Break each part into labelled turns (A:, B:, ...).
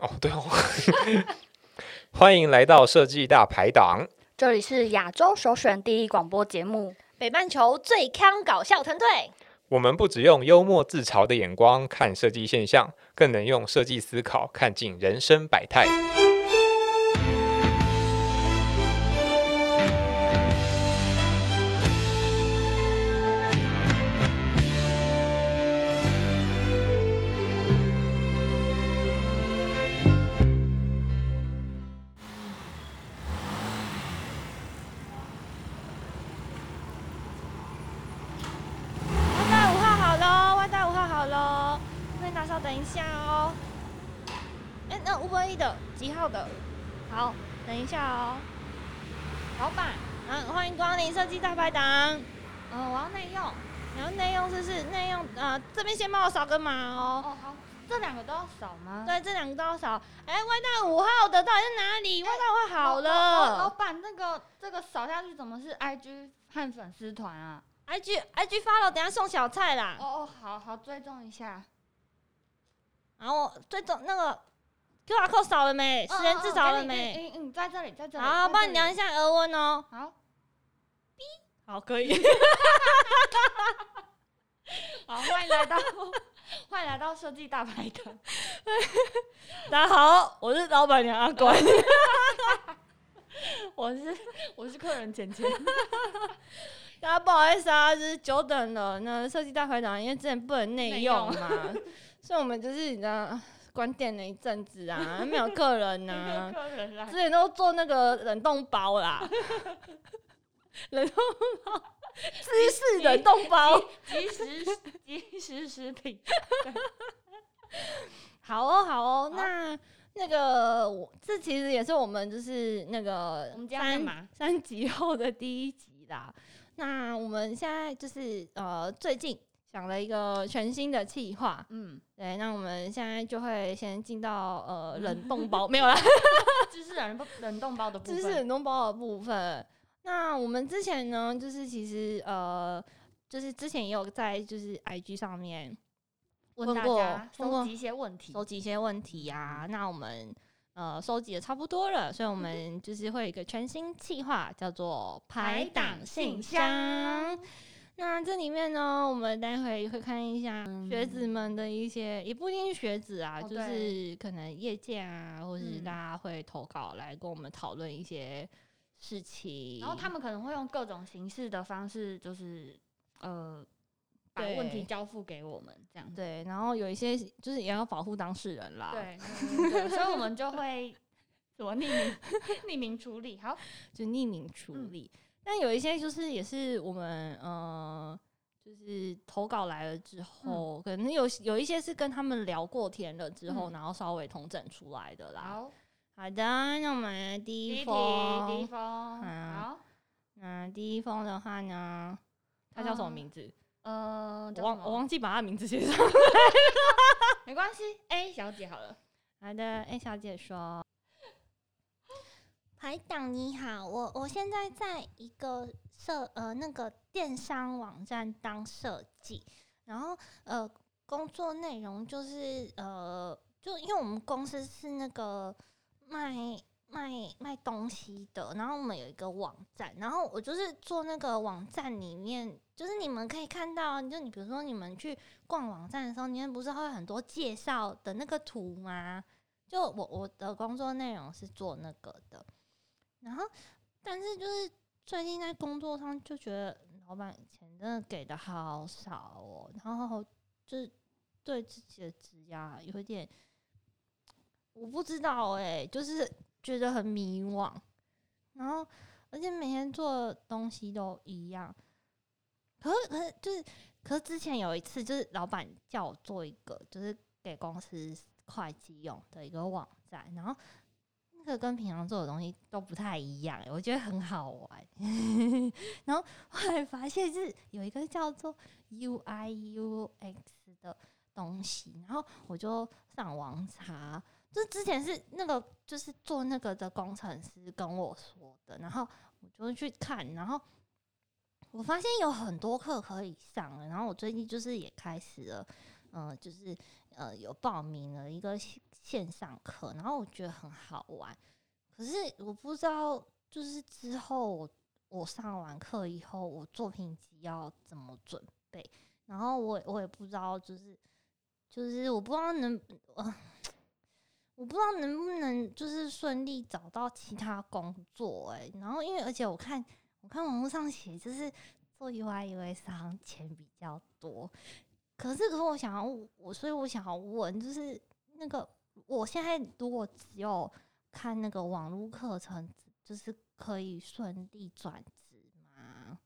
A: 哦，对哦，欢迎来到设计大排档。
B: 这里是亚洲首选第一广播节目，北半球最康搞笑团队。
A: 我们不只用幽默自嘲的眼光看设计现象，更能用设计思考看尽人生百态。
C: 的几号的？好，等一下哦。老板，嗯，欢迎光临设计大排档。嗯，我要内用。然后内用就是内用，呃，这边先帮我扫个码哦。
B: 哦，好，这两个都要扫吗？
C: 对，这两个都要扫。哎、外带五号的到底在哪里？外带五号好
B: 了老。板，那个这个扫下去怎么是 IG 和粉丝团啊
C: ？IG IG 发了，等下送小菜啦。
B: 哦哦，好好追踪一下。
C: 然后最终那个 QR code 扫了没？十人至少了没？
B: 嗯嗯，在这里，在这里。
C: 好，帮你量一。下额温哦。
B: 好，B，
C: 好，可以。
B: 好，欢迎来到 欢迎来到设计大排档。
C: 大家好，我是老板娘阿关。
B: 我是我是客人浅浅。
C: 大家不好意思啊，就是久等了。那设计大排档因为之前不能内用嘛，所以我们就是你知道关店了一阵子啊，没有客人呐、
B: 客人来
C: 之前都做那个冷冻包啦，冷冻包，芝士冷冻包。
B: 即时即时食品。
C: 好哦，好哦，那那个我这其实也是我们就是那个三
B: 嘛
C: 三集后的第一集啦。那我们现在就是呃最近想了一个全新的计划，
B: 嗯，
C: 对，那我们现在就会先进到呃冷冻包，没有啦，
B: 芝士冷冻冷冻包的部分。
C: 芝士冷冻包的部分。那我们之前呢，就是其实呃，就是之前也有在就是 IG 上面
B: 问
C: 问过
B: 大家收集一些问题。
C: 收集一些问题呀、那我们呃收集的差不多了，所以我
B: 嗯
C: 们就是会有一个全新计划，叫做排
B: 排档
C: 档信箱。那这里面呢，我们待会会看一下
B: 嗯
C: 学子们的一些，也不一定是学子啊，
B: 哦
C: 就是可能业界啊，或是
B: 嗯
C: 大家会投稿来跟我们讨论一些事情。
B: 然后他们可能会用各种形式的方式，就是呃，把
C: 对
B: 问题交付给我们这样子。
C: 对，然后有一些就是也要保护当事人啦，，
B: 对对对，所以我们就会 怎么匿名匿名处理。好，
C: 就匿名处
B: 嗯
C: 理。但有一些就是也是我们呃，就是投稿来了之后，可能有有一些是跟他们聊过天了之后，
B: 嗯
C: 然后稍微统整出来的啦。
B: 好，
C: 好的，那我们来第一
B: 第一题，
C: 封，
B: 第一封，
C: 嗯
B: 好，
C: 那第一封的话呢，他叫什么
B: 嗯
C: 名字？
B: 呃，
C: 我
B: 叫什么
C: 忘我忘记把他名字写上。
B: 没关系，A 小姐好了。
C: 好的，A 小姐说。
D: 排档你好，我我现在在一个设呃那个电商网站当设计，然后呃工作内容就是呃就因为我们公司是那个卖卖卖东西的，然后我们有一个网站，然后我就是做那个网站里面，就是你们可以看到，就你比如说你们去逛网站的时候，你们不是会有很多介绍的那个图吗？就我我的工作内容是做那个的，然后但是就是最近在工作上就觉得老板钱真的给的好少哦，然后就是对自己的职涯有一点我不知道哎、就是觉得很迷惘，然后而且每天做的东西都一样，可是可是就是可是之前有一次就是老板叫我做一个就是给公司会计用的一个网站，然后这个跟平常做的东西都不太一样、我觉得很好玩。然后后来发现是有一个叫做 UI UX 的东西，然后我就上网查，就之前是那个就是做那个的工程师跟我说的，然后我就去看，然后我发现有很多课可以上了，然后我最近就是也开始了，嗯、就是
C: 呃有报名了一个线上课，然后我觉得很好玩，可是我不知道就是之后我我上完课以后，我作品集要怎么准备，然后我我也不知道就是就是我不知道能呃。我不知道能不能就是顺利找到其他工作哎、然后因为而且我看我看网络上写就是做 UI UX 好像钱比较多，可是可是我想要我所以我想要问就是那个我现在如果只有看那个网络课程，就是可以顺利转职吗？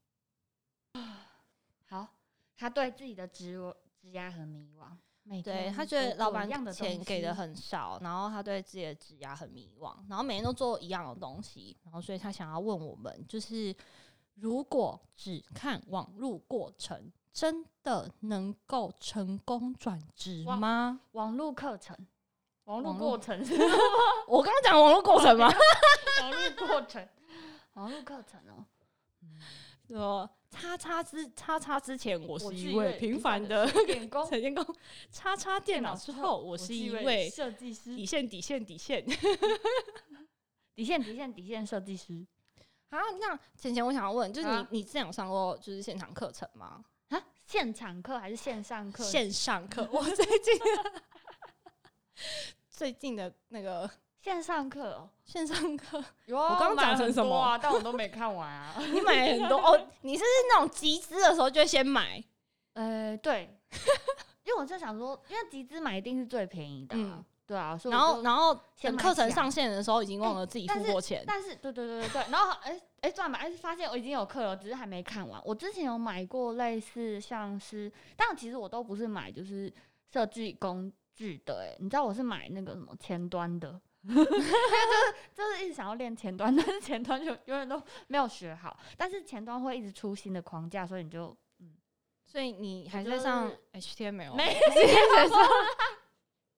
B: 好，他对自己的职职涯很迷惘，每
C: 对他觉得老板钱给的很少，然后他对自己的职涯很迷惘，然后每天都做一样的东西，然后所以他想要问我们，就是如果只看网络过程，真的能够成功转职
B: 哇
C: 吗？
B: 网络课程，网络过程是
C: 我刚刚讲网络过程吗？
B: 网络过程，网络课程哦。
C: 说叉叉之叉叉之前，我
B: 我
C: 是一位平凡的
B: 电工，
C: 工，叉叉电脑之后，我是一位
B: 设计师，
C: 底线底线底线。
B: 底线 底线底线设计师
C: 啊，那浅浅，我想要问，就是你、
B: 啊
C: 你之前有上过就是现场课程吗？
B: 啊，现场课还是线上课？
C: 线上课，我最近 最近的那个
B: 线上课哦，
C: 线上课，
B: 有
C: 我刚刚讲成什么？
B: 啊？但我都没看完啊。
C: 你买了很多？哦，你是那种集资的时候就先买，
B: 呃，对，因为我就想说，因为集资买一定是最便宜的、啊，
C: 嗯。
B: 对啊，所以
C: 然后然后等课程上线的时候已经忘了自己付过钱，
B: 但是对对对对对，然后哎哎转吧，哎发现我已经有课了，只是还没看完。我之前有买过类似像是，但其实我都不是买就是设计工具的、哎，你知道我是买那个什么前端的，因为就是就是一直想要练前端，但是前端就永远都没有学好，但是前端会一直出新的框架，所以你就嗯。
C: 所以你还
B: 就
C: 在上 HTML
B: 没学上，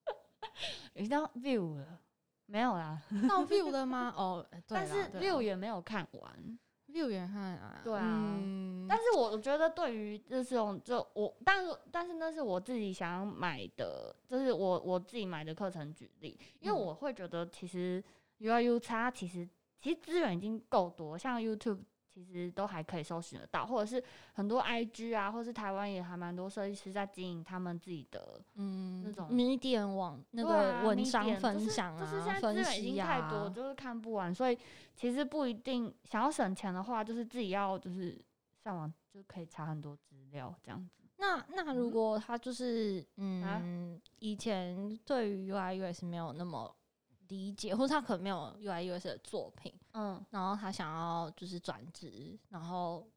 B: 已经到 view 了，没有啦，
C: 到 view 了吗？哦，对
B: 但是 view 也没有看完。
C: View 也看啊，
B: 对啊。
C: 嗯。
B: 但是我我觉得对于这种就我，但是但是那是我自己想要买的，就是我我自己买的课程举例，因为
C: 嗯。
B: 我会觉得其实 UI U 差其实其实资源已经够多，像 YouTube 其实都还可以搜寻得到，或者是很多 IG 啊，或是台湾也还蛮多设计师在经营他们自己的
C: 嗯
B: 那种
C: Medium 网那个文章分
B: 就是
C: 享
B: 就是现
C: 啊，分
B: 在资源已
C: 析
B: 经太多，
C: 啊，
B: 就是看不完，所以其实不一定想要省钱的话，就是自己要就是上网就可以查很多资料这样子。
C: 那那如
B: 嗯
C: 果他就是
B: 啊
C: 嗯，以前对于 UI US 没有那么理解，或者他可能没有 UI US 的作品，
B: 嗯，
C: 然后他想要就是转职，然后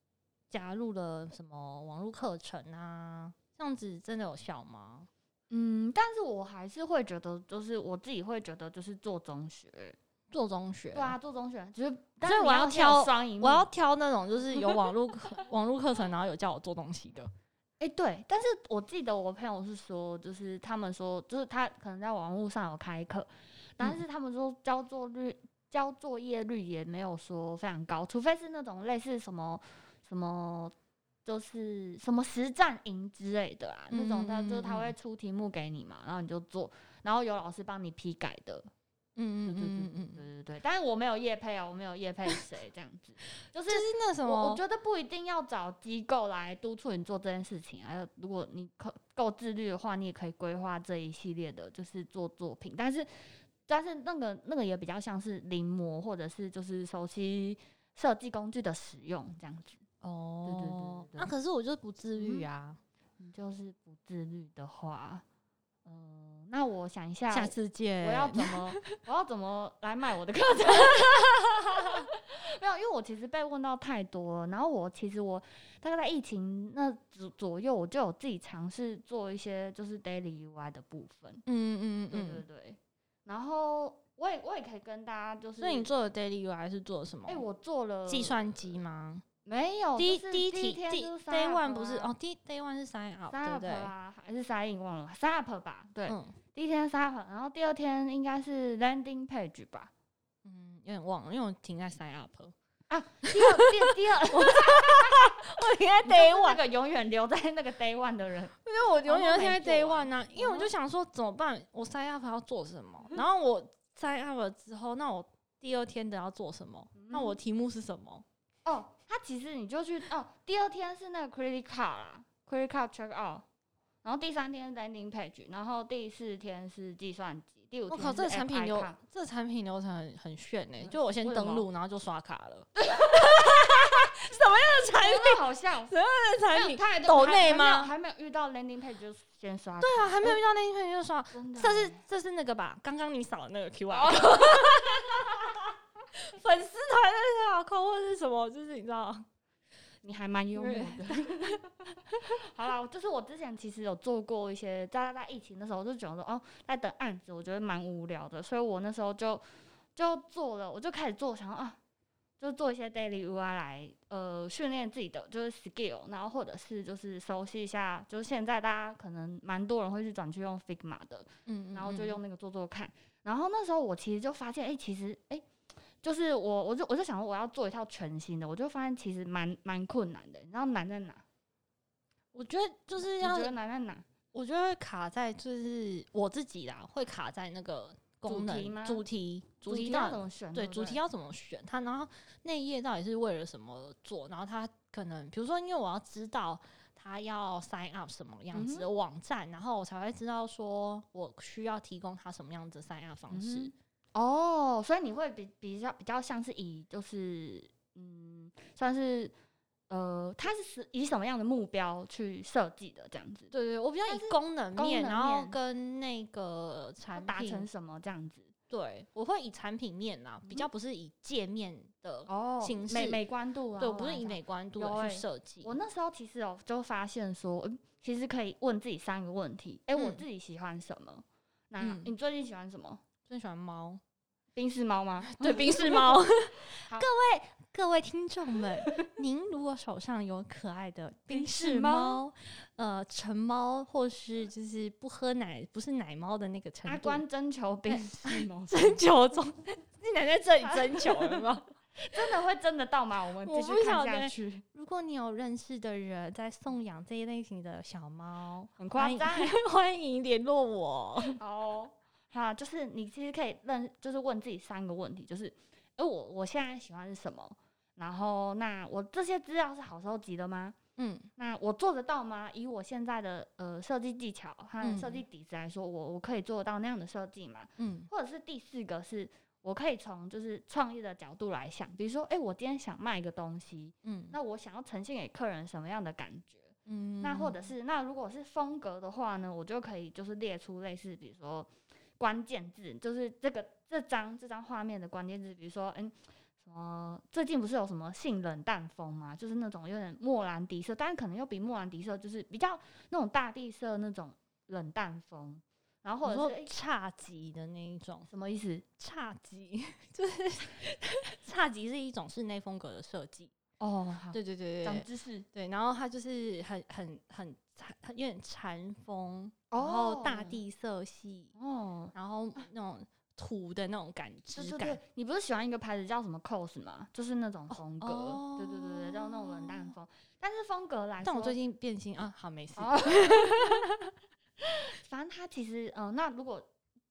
C: 加入了什么网络课程啊，这样子真的有效吗？
B: 嗯，但是我还是会觉得，就是我自己会觉得，就是做中学，
C: 做中学，
B: 对啊，做中学，就是，
C: 所
B: 但是
C: 以我要挑
B: 双赢，
C: 我要挑那种就是有网络课 网络课程，然后有叫我做东西的。
B: 哎、对，但是我记得我朋友是说，就是他们说，就是他可能在网络上有开课，但
C: 嗯
B: 是他们说交作率、交作业率也没有说非常高，除非是那种类似什么什么，就是什么实战营之类的啊，那种他就是他会
C: 嗯
B: 出题目给你嘛，然后你就做，然后有老师帮你批改的，
C: 嗯
B: 嗯嗯嗯嗯对对对，但是我没有业配啊，我没有业配谁这样子，就是
C: 就是那什么，
B: 我觉得不一定要找机构来督促你做这件事情，还有如果你够够自律的话，你也可以规划这一系列的，就是做作品。但是，但是那个那个也比较像是临摹，或者是就是熟悉设计工具的使用这样子。
C: 哦，
B: 对对对对
C: 那、可是我就是不自律啊。
B: 你就是不自律的话，嗯、那我想一下，
C: 下次见。
B: 我要怎么 我要怎么来卖我的课程？没有，因为我其实被问到太多了。然后我其实我大概在疫情那左左右，我就有自己尝试做一些就是 daily UI 的部分。
C: 嗯嗯
B: 嗯
C: 嗯嗯。
B: 对对。然后我也我也可以跟大家就是，
C: 所以你做的 daily UI 是做什么？
B: 哎、我做了
C: 计算机吗？
B: 没有
C: 第一第一题第
B: 天就是
C: day one 不是哦，第 day one 是 sign up 对不对？
B: 啊，还是 sign in 忘了 sign up 吧？对，
C: 嗯
B: 第一天 sign up，然后第二天应该是 landing page 吧？
C: 嗯，有点忘了，因为我停在 sign up。
B: 啊，第二第第二，我
C: 我应该 day one，那
B: 个永远留在那个 day one 的人。
C: 因为我永远都现在 day one 呢、因为我就想说怎么办？我 sign up 要做什么？然后我 sign up 了之后，那我第二天的要做什么？那我题目是什么？
B: 哦，他其实你就去哦，第二天是那个 credit card 啦，credit card check out，然后第三天是 landing page，然后第四天是计算机，
C: 我靠，这个
B: 是
C: 产品流
B: 卡，
C: 这个产品流程很很炫呢、
B: 嗯
C: 就我先登录，然后就刷卡了。
B: 产品好像
C: 这产品
B: 没有他还
C: 抖
B: 还还没有
C: 内吗
B: 还没有遇到 landing page 就先刷卡，
C: 对啊，还没有遇到 landing page 就刷。这是
B: 欸
C: 这是那个吧？刚刚你扫的那个 QR 粉丝团的 QR code 或者是什么？就是你知道，
B: 你还蛮幽默的。好啦，就是我之前其实有做过一些，在在疫情的时候，我就觉得说哦，在等案子，我觉得蛮无聊的，所以我那时候就就做了，我就开始做，想说啊，就做一些 daily UI 来呃训练自己的就是 skill，然后或者是就是熟悉一下，就是现在大家可能蛮多人会去转去用 Figma 的，
C: 嗯
B: 然后就用那个做做看。然后那时候我其实就发现，哎、其实哎、就是我我就我就想说我要做一套全新的，我就发现其实蛮蛮困难的。你知道难在哪？
C: 我觉得就是要
B: 你觉得难在哪？
C: 我觉得会卡在就是我自己啦，会卡在那个功能
B: 主题吗
C: 主题
B: 主题
C: 到
B: 要怎么选？
C: 对主题要怎么选它，然后那一页到底是为了什么做，然后它可能比如说，因为我要知道它要 sign up 什么样子的网站，然后我才会知道说我需要提供它什么样子的 sign up 方式。
B: 嗯哦，所以你会比比较比较像是以就是嗯，算是呃，它是是以什么样的目标去设计的这样子？
C: 对对，我比较以功能面，然后跟那个
B: 要
C: 产
B: 达成，什么这样子？
C: 对我会以产品面啊，比较不是以界面的，
B: 哦
C: 形式
B: 美美观度啊，
C: 对，我不是以美观度去
B: 欸
C: 设计。
B: 我那时候其实哦就发现说，嗯，其实可以问自己三个问题。哎、我
C: 嗯
B: 自己喜欢什么？那、
C: 嗯
B: 你最近喜欢什么？
C: 最喜欢猫，
B: 冰室猫吗？
C: 对，冰室猫。各位各位听众们，您如果手上有可爱的冰室猫，呃，成猫或是就是不喝奶，不是奶猫的那个程度，
B: 阿关征求冰室猫，
C: 征求中，竟然在这里征求了吗？
B: 真的会真的到吗？我们继续看下去，
C: 如果你有认识的人在送养这一类型的小猫，
B: 很夸张。
C: 欢迎联络我。
B: 哦，好，就是你其实可以认，就是问自己三个问题，就是，哎、我我现在喜欢是什么？然后，那我这些资料是好收集的吗？
C: 嗯
B: 那我做得到吗？以我现在的呃设计技巧和
C: 嗯
B: 设计底子来说，我我可以做得到那样的设计吗？
C: 嗯
B: 或者是第四个是，我可以从就是创意的角度来想，比如说，哎、我今天想卖一个东西，
C: 嗯，
B: 那我想要呈现给客人什么样的感觉？
C: 嗯
B: 那或者是那如果是风格的话呢，我就可以就是列出类似，比如说关键字，就是这个这张这张画面的关键字，比如说嗯。什么？最近不是有什么性冷淡风嘛？就是那种有点莫兰迪色，但是可能又比莫兰迪色就是比较那种大地色那种冷淡风。然后或者是、诶
C: 差级的那一种。
B: 什么意思？
C: 侘寂 就是侘寂是一种室内风格的设计，
B: 哦，
C: 对对对对
B: 长知识。
C: 对，然后它就是很很很有点禅风，然后大
B: 哦
C: 地色系，
B: 哦，
C: 然后那种土的那种感
B: 对
C: 质感
B: 你不是喜欢一个牌子叫什么 cos 吗？就是那种风格，
C: 哦
B: 对对对对，叫那种冷淡风。但是风格来说，
C: 但我最近变心啊，好没事，
B: 哦，反正它其实，嗯、那如果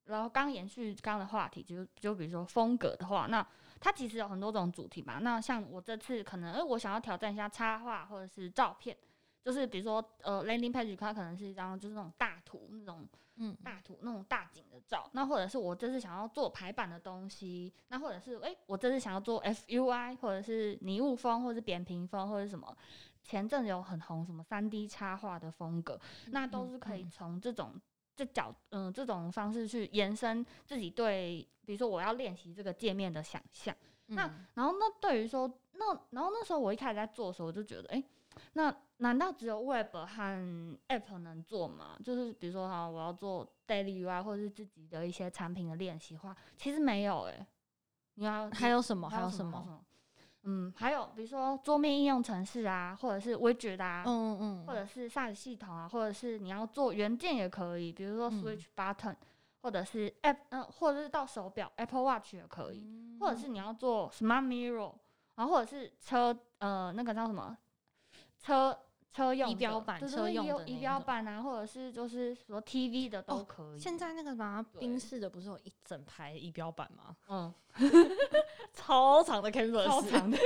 B: 然后刚延续刚刚的话题，就就比如说风格的话，那它其实有很多种主题嘛。那像我这次可能，哎、我想要挑战一下插画或者是照片，就是比如说呃，landing page 它可能是一张就是那种大图那种
C: 嗯
B: 大图那种大景的照，那或者是我这次想要做排版的东西，那或者是诶，我这次想要做 FUI，或者是拟物风，或者是扁平风，或者什么。前阵子有很红什么三 D 插画的风格，那都是可以
C: 嗯
B: 从这种这角嗯、这种方式去延伸自己对，比如说我要练习这个界面的想象。那
C: 嗯
B: 然后那对于说那然后那时候我一开始在做的时候，我就觉得，哎、那难道只有 Web 和 App 能做吗？就是比如说哈，我要做 Daily UI 或者是自己的一些产品的练习话，其实没有哎、你要
C: 还有什么？
B: 还
C: 还有什么？
B: 嗯，还有比如说桌面应用程式啊，或者是 Widget 啊，
C: 嗯嗯
B: 或者是 SaaS 系统啊，或者是你要做元件也可以，比如说
C: 嗯
B: Switch Button，、或者是 App，嗯、或者是到手表 Apple Watch 也可以。
C: 嗯
B: 或者是你要做 Smart Mirror 然后或者是车呃那个叫什么车车用
C: 仪表板
B: 对
C: 车用仪
B: 表板啊，或者是就是说 TV 的都
C: 哦
B: 可以。
C: 现在那个什
B: 么
C: 宾士的不是有一整排仪表板吗？
B: 嗯，
C: 超长的 canvas，
B: 超长的，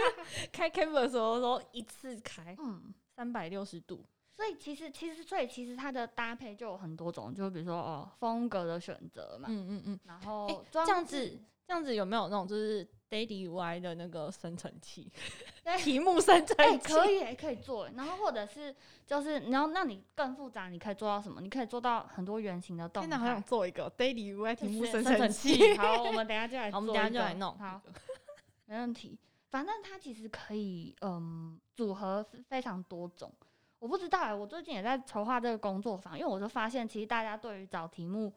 C: 开 canvas 的时候都一次开
B: 嗯。
C: 三百六十度。
B: 所以其实其实所以其实它的搭配就有很多种，就比如说哦风格的选择嘛，
C: 嗯嗯嗯，
B: 然后
C: 这样子这样子有没有那种就是 Daily UI 的那个生成器
B: 对？
C: 题目生成
B: 哎、
C: 器
B: 可以、欸，可以做欸。然后或者是就是你要让你更复杂，你可以做到什么？你可以做到很多圆形的动
C: 现在，好想。做一个 Daily UI 题目
B: 生
C: 生成
B: 器。好，我们等下就来
C: 好，
B: 做，
C: 我们等下就来弄。
B: 好，没问题。反正它其实可以，嗯，组合非常多种。我不知道哎、我最近也在筹划这个工作坊，因为我就发现，其实大家对于找题目，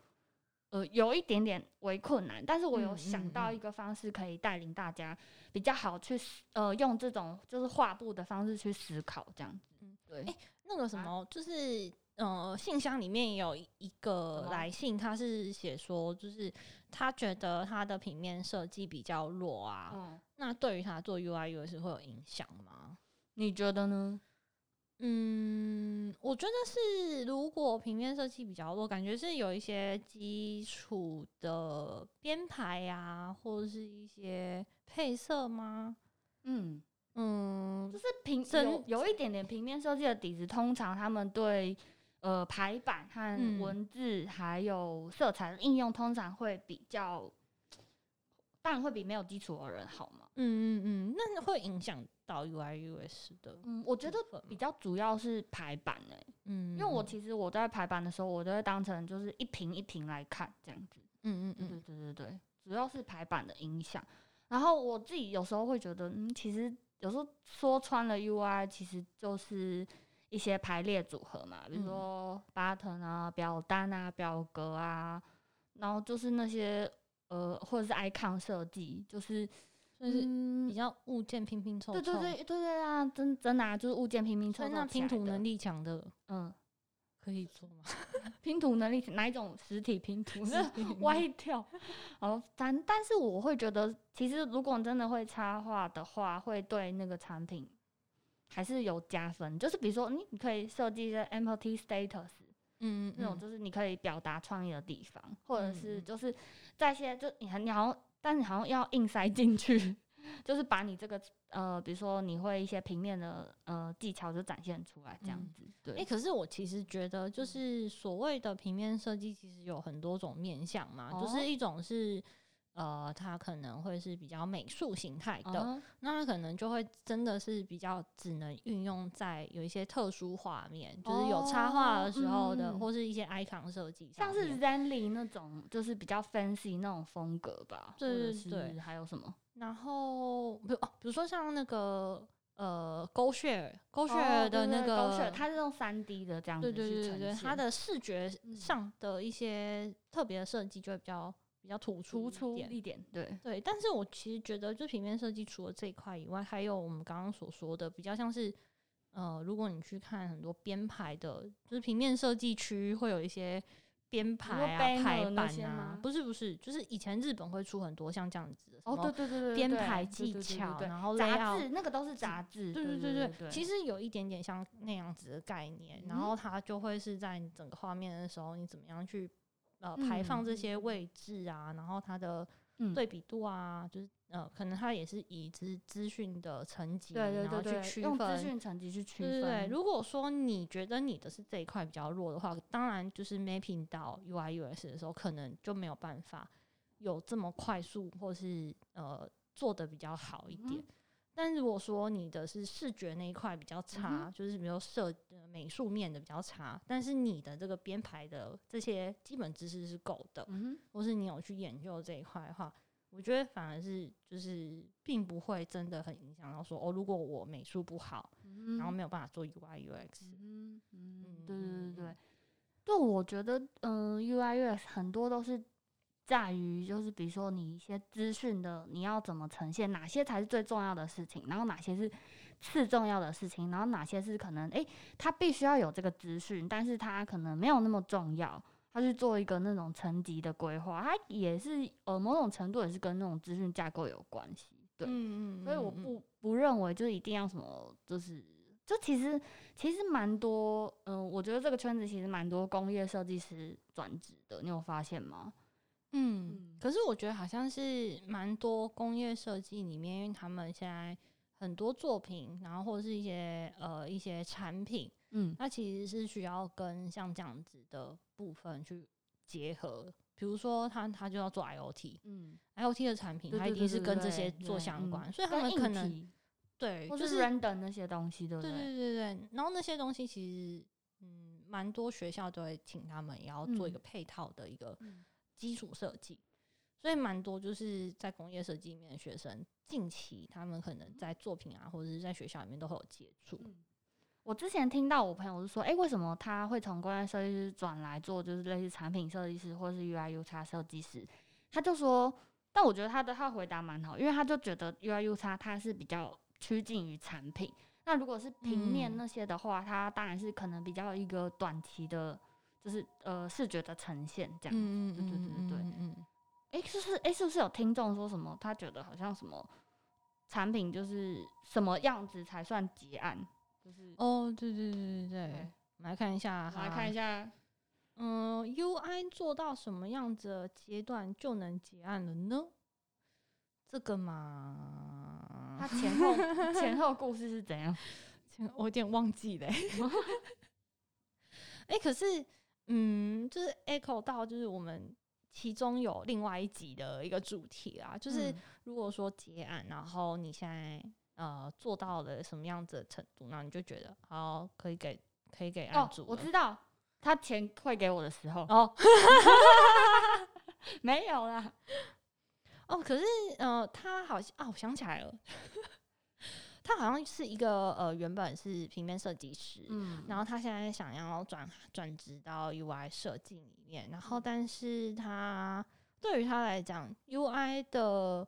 B: 呃，有一点点为困难。但是我有
C: 嗯
B: 想到一个方式，可以带领大家比较好去思，呃，用这种就是画布的方式去思考，这样子。
C: 嗯
B: 对，
C: 诶那个什
B: 啊
C: 么，就是呃，信箱里面有一个来信，他是写说，就是他觉得他的平面设计比较弱啊，
B: 嗯，
C: 那对于他做 UI UX 会有影响吗？
B: 你觉得呢？
C: 嗯，我觉得是，如果平面设计比较弱，感觉是有一些基础的编排啊，或者是一些配色吗？
B: 嗯，
C: 嗯
B: 就，是平
C: 真
B: 有有一点点平面设计的底子，通常他们对呃排版和
C: 嗯
B: 文字还有色彩的应用，通常会比较，当然会比没有基础的人好嘛。
C: 嗯嗯嗯，那会影响到 UIUS 的
B: 嗯，我觉得比较主要是排版诶、
C: 嗯，
B: 因为我其实我在排版的时候，我都会当成就是一屏一屏来看这样子。
C: 嗯嗯嗯。
B: 对对对，主要是排版的影响。然后我自己有时候会觉得，嗯，其实有时候说穿了 UI，其实就是一些排列组合嘛，比如
C: 嗯
B: 说 button 啊、表单啊、表格啊，然后就是那些呃，或者是 icon 设计，就是
C: 就是
B: 嗯
C: 比较物件拼拼凑凑，
B: 对对对对对啊，真真的啊，就是物件拼拼凑
C: 那拼图能力强的
B: 嗯，
C: 可以做吗？
B: 拼图能力哪一种实体拼图？歪掉。哦，但但是我会觉得，其实如果真的会插画的话，会对那个产品还是有加分。就是比如说，你你可以设计一些 empathy status
C: 嗯
B: 那种，就是你可以表达创意的地方，或者是就是在一些就你很你好像，但你好像要硬塞进去。就是把你这个呃，比如说你会一些平面的呃技巧就展现出来，这样
C: 嗯
B: 子。对，
C: 哎、可是我其实觉得，就是所谓的平面设计，其实有很多种面向嘛，就
B: 哦
C: 是一种是。呃，它可能会是比较美术形态的，
B: 嗯
C: 那它可能就会真的是比较只能运用在有一些特殊画面，就是有插画的时候的，或是一些 icon 设计，
B: 像是 Zenly 那种，就是比较 fancy 那种风格吧，
C: 对对对
B: 还有什么？
C: 然后比如哦，比如说像那个呃 Share Go
B: 哦
C: Share 的那个，
B: 狗血，它是用三 D 的这样子
C: 对对
B: 去
C: 对对对，
B: 呈现，
C: 它的视觉
B: 嗯。
C: 上的一些特别的设计就会比较比较突出
B: 出
C: 一点。
B: 一点，对，
C: 对，但是我其实觉得，就平面设计除了这一块以外，还有我们刚刚所说的，比较像是，呃，如果你去看很多编排的，就是平面设计区会有一些编排啊、排版啊
B: 吗，
C: 不是不是，就是以前日本会出很多像这样子的，
B: 哦，对对对对，
C: 编排技
B: 对对对
C: 巧，然后
B: 杂志那个都是杂志，
C: 对
B: 对
C: 对
B: 对
C: 其实有一点点像那样子的概念，然
B: 嗯
C: 后它就会是在你整个画面的时候，你怎么样去呃排放这些位置啊，然后它的
B: 嗯
C: 对比度啊，就是呃，可能它也是以资资讯的层级，
B: 对对
C: 然后
B: 对对，
C: 去区
B: 用资
C: 分。
B: 讯层级去区
C: 对对对，
B: 分，
C: 如果说你觉得你的是这一块比较弱的话，当然就是 mapping 到 UI US 的时候，可能就没有办法有这么快速，或是呃做的比较好一点。
B: 嗯
C: 但如果说你的是视觉那一块比较差，
B: 嗯
C: 就是比如设呃美术面的比较差，但是你的这个编排的这些基本知识是够的，
B: 嗯
C: 或是你有去研究这一块的话，我觉得反而是就是并不会真的很影响到说哦，如果我美术不好，
B: 哼，
C: 然后没有办法做 UI UX，
B: 嗯嗯
C: 嗯，
B: 对对
C: 嗯。
B: 对对，对，我觉得嗯、UI UX 很多都是在于就是比如说你一些资讯的你要怎么呈现，哪些才是最重要的事情，然后哪些是次重要的事情，然后哪些是可能诶，他必须要有这个资讯，但是他可能没有那么重要。他去做一个那种层级的规划，它也是呃某种程度也是跟那种资讯架构有关系。对，
C: 嗯
B: 所以我不不认为就一定要什么，就是就其实其实蛮多，嗯、我觉得这个圈子其实蛮多工业设计师转职的，你有发现吗？
C: 嗯。
B: 嗯，
C: 可是我觉得好像是蛮多工业设计里面，因为他们现在很多作品，然后或者是一些呃一些产品，
B: 嗯。
C: 它其实是需要跟像这样子的部分去结合。比如说他他就要做 IOT，IoT
B: 嗯，
C: 的产品，
B: 对
C: 它一定是跟这些做相关，所以他们可能对，就是是
B: render 那些东西，对不
C: 对对对？对，然后那些东西其实，嗯，蛮多学校都会请他们也要做一
B: 嗯。
C: 个配套的一个
B: 嗯
C: 基础设计，所以蛮多就是在工业设计里面的学生，近期他们可能在作品啊，或者是在学校里面都会有接触。
B: 我之前听到我朋友是说，哎、为什么他会从工业设计师转来做就是类似产品设计师或是 UI UX 设计师？他就说，但我觉得他的他回答蛮好，因为他就觉得 UI UX 它是比较趋近于产品。那如果是平面
C: 嗯
B: 那些的话，它当然是可能比较一个短期的，就是呃视觉的呈现这样。
C: 嗯
B: 对对对对对
C: 嗯嗯，
B: 哎、就是哎、是不是有听众说什么？他觉得好像什么产品就是什么样子才算结案？就是
C: 哦，对对对对对
B: 对，
C: 我们来看一下，
B: 我们来看一
C: 下，嗯，UI 做到什么样子的阶段就能结案了呢？这个嘛，
B: 它前后前后故事是怎样？
C: 前我有点忘记了欸。哎、可是，嗯，就是 echo 到，就是我们其中有另外一集的一个主题啦，就是
B: 嗯。
C: 如果说结案，然后你现在呃做到了什么样子的程度，那你就觉得好可以给可以给案
B: 哦
C: 主，了
B: 我知道，他钱退给我的时候
C: 哦。
B: 没有啦。
C: 哦，可是呃，他好像啊，我想起来了，他好像是一个呃原本是平面设计师，
B: 嗯。
C: 然后他现在想要转转职到 UI 设计里面，然
B: 嗯。
C: 后但是他对于他来讲，UI 的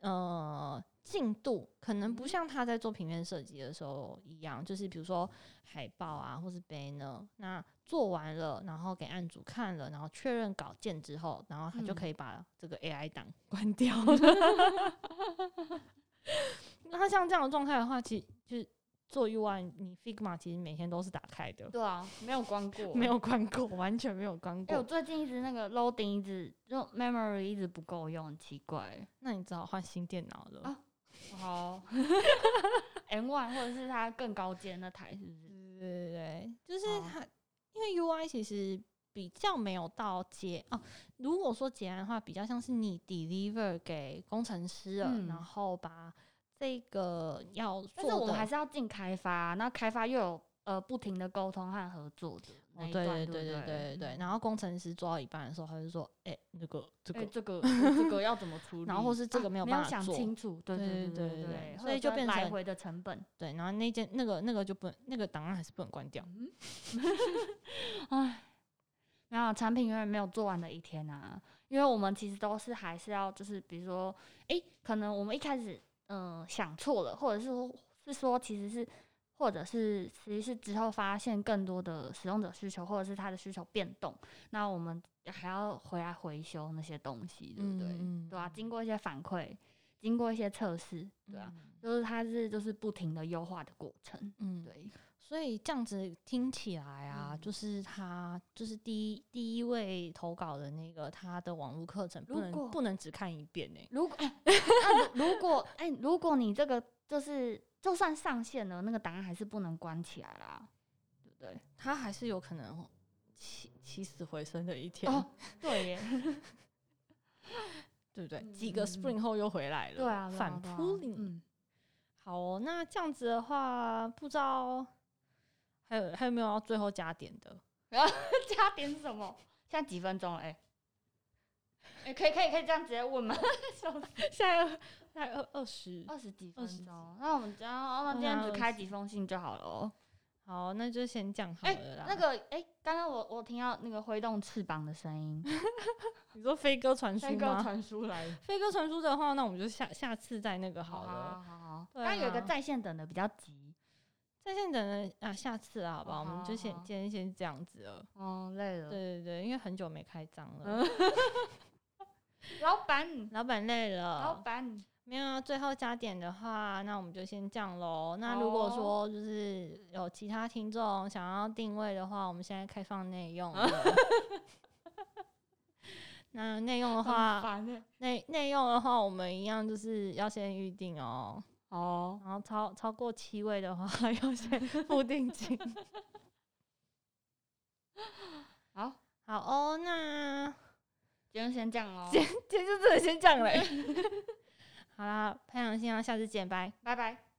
C: 呃进度可能
B: 嗯。
C: 不像他在做平面设计的时候一样，就是比如说海报啊，或是 banner，那做完了，然后给案主看了，然后确认稿件之后，然后他就
B: 嗯。
C: 可以把这个 AI 档关掉。那像这样的状态的话，其实就是做 UI，你 Figma 其实每天都是打开的，
B: 对啊，没有关过，
C: 没。有关过，完全没有关过
B: 哎、我。最近一直那个 loading 一直就 memory 一直不够用，很奇怪。
C: 那你只好换新电脑了。
B: 啊好，M one 或者是它更高阶那台是不是？
C: 对对对，就是
B: 好
C: 它，因为 UI 其实比较没有到结哦。如果说结案的话，比较像是你 deliver 给工程师了，
B: 嗯
C: 然后把这个要做
B: 但是我们还是要进开发，那开发又有呃不停的沟通和合作的
C: 哦，对，对对对
B: 对
C: 对然后工程师做到一半的时候，他就说：“哎、那个这
B: 哎、
C: 个，
B: 这个这个要怎么处理？
C: 然后或是这个没有办法做
B: 清楚，对
C: 对
B: 对
C: 对对所以就变成
B: 这来回的成本。
C: 对，然后那件那个那个就不能，那个档案还是不能关掉。
B: 唉，没有产品永远没有做完的一天啊，因为我们其实都是还是要就是比如说，诶，可能我们一开始嗯、呃想错了，或者是说是说其实是。或者是其实是之后发现更多的使用者需求，或者是他的需求变动，那我们还要回来回修那些东西，对不对？
C: 嗯
B: 对啊，经过一些反馈，经过一些测试，对啊，就是它是就是不停的优化的过程，
C: 嗯，
B: 对，
C: 所以这样子听起来啊，
B: 嗯
C: 就是他就是第一第一位投稿的那个他的网络课程不能不能只看一遍呢、
B: 如果 如如果哎、如果你这个就是就算上线了，那个档案还是不能关起来啦，对不对？
C: 它还是有可能起起死回生的一天，
B: 哦，对耶，
C: 对不对？几个
B: 嗯
C: Spring 后又回来了，
B: 对啊，
C: 反
B: 扑
C: 你。
B: 嗯，
C: 好哦，那这样子的话，不知道还有还有没有要最后加点的？
B: 加点什么？现在几分钟了？哎、哎、可以可以可以这样直接问吗？笑死，
C: 现在二大概二二十。
B: 二十几分钟，那我们这样，那今天只开几封信就好了哦。
C: 好，那就先讲好
B: 哎、
C: 了啦。
B: 那个，哎、刚刚我我听到那个挥动翅膀的声音，
C: 你说飞鸽传书
B: 那个
C: 吗？
B: 传书来，
C: 飞鸽传书的话，那我们就下下次再那个好了。
B: 好好好。
C: 对
B: 刚刚有一个
C: 啊
B: 在线等的比较急，
C: 在线等的啊，下次啊，好不好？
B: 哦
C: 我们就先
B: 好好
C: 今天先这样子了。
B: 哦，累了。
C: 对对对，因为很久没开张了，
B: 嗯老板，
C: 老板累了老，
B: 板，
C: 没有要最后加点的话，那我们就先这样喽。那如果说就是有其他听众想要定位的话，我们现在开放内用了。那内用的话，内内用的话，我们一样就是要先预定哦。
E: 哦，
C: 然后超超过七位的话，要先付定金。
E: 好，
C: 好哦，那
E: 今天先这样哦，
C: 今天就真的先这样嘞。好啦，潘阳先生，下次见，拜。
E: 拜拜。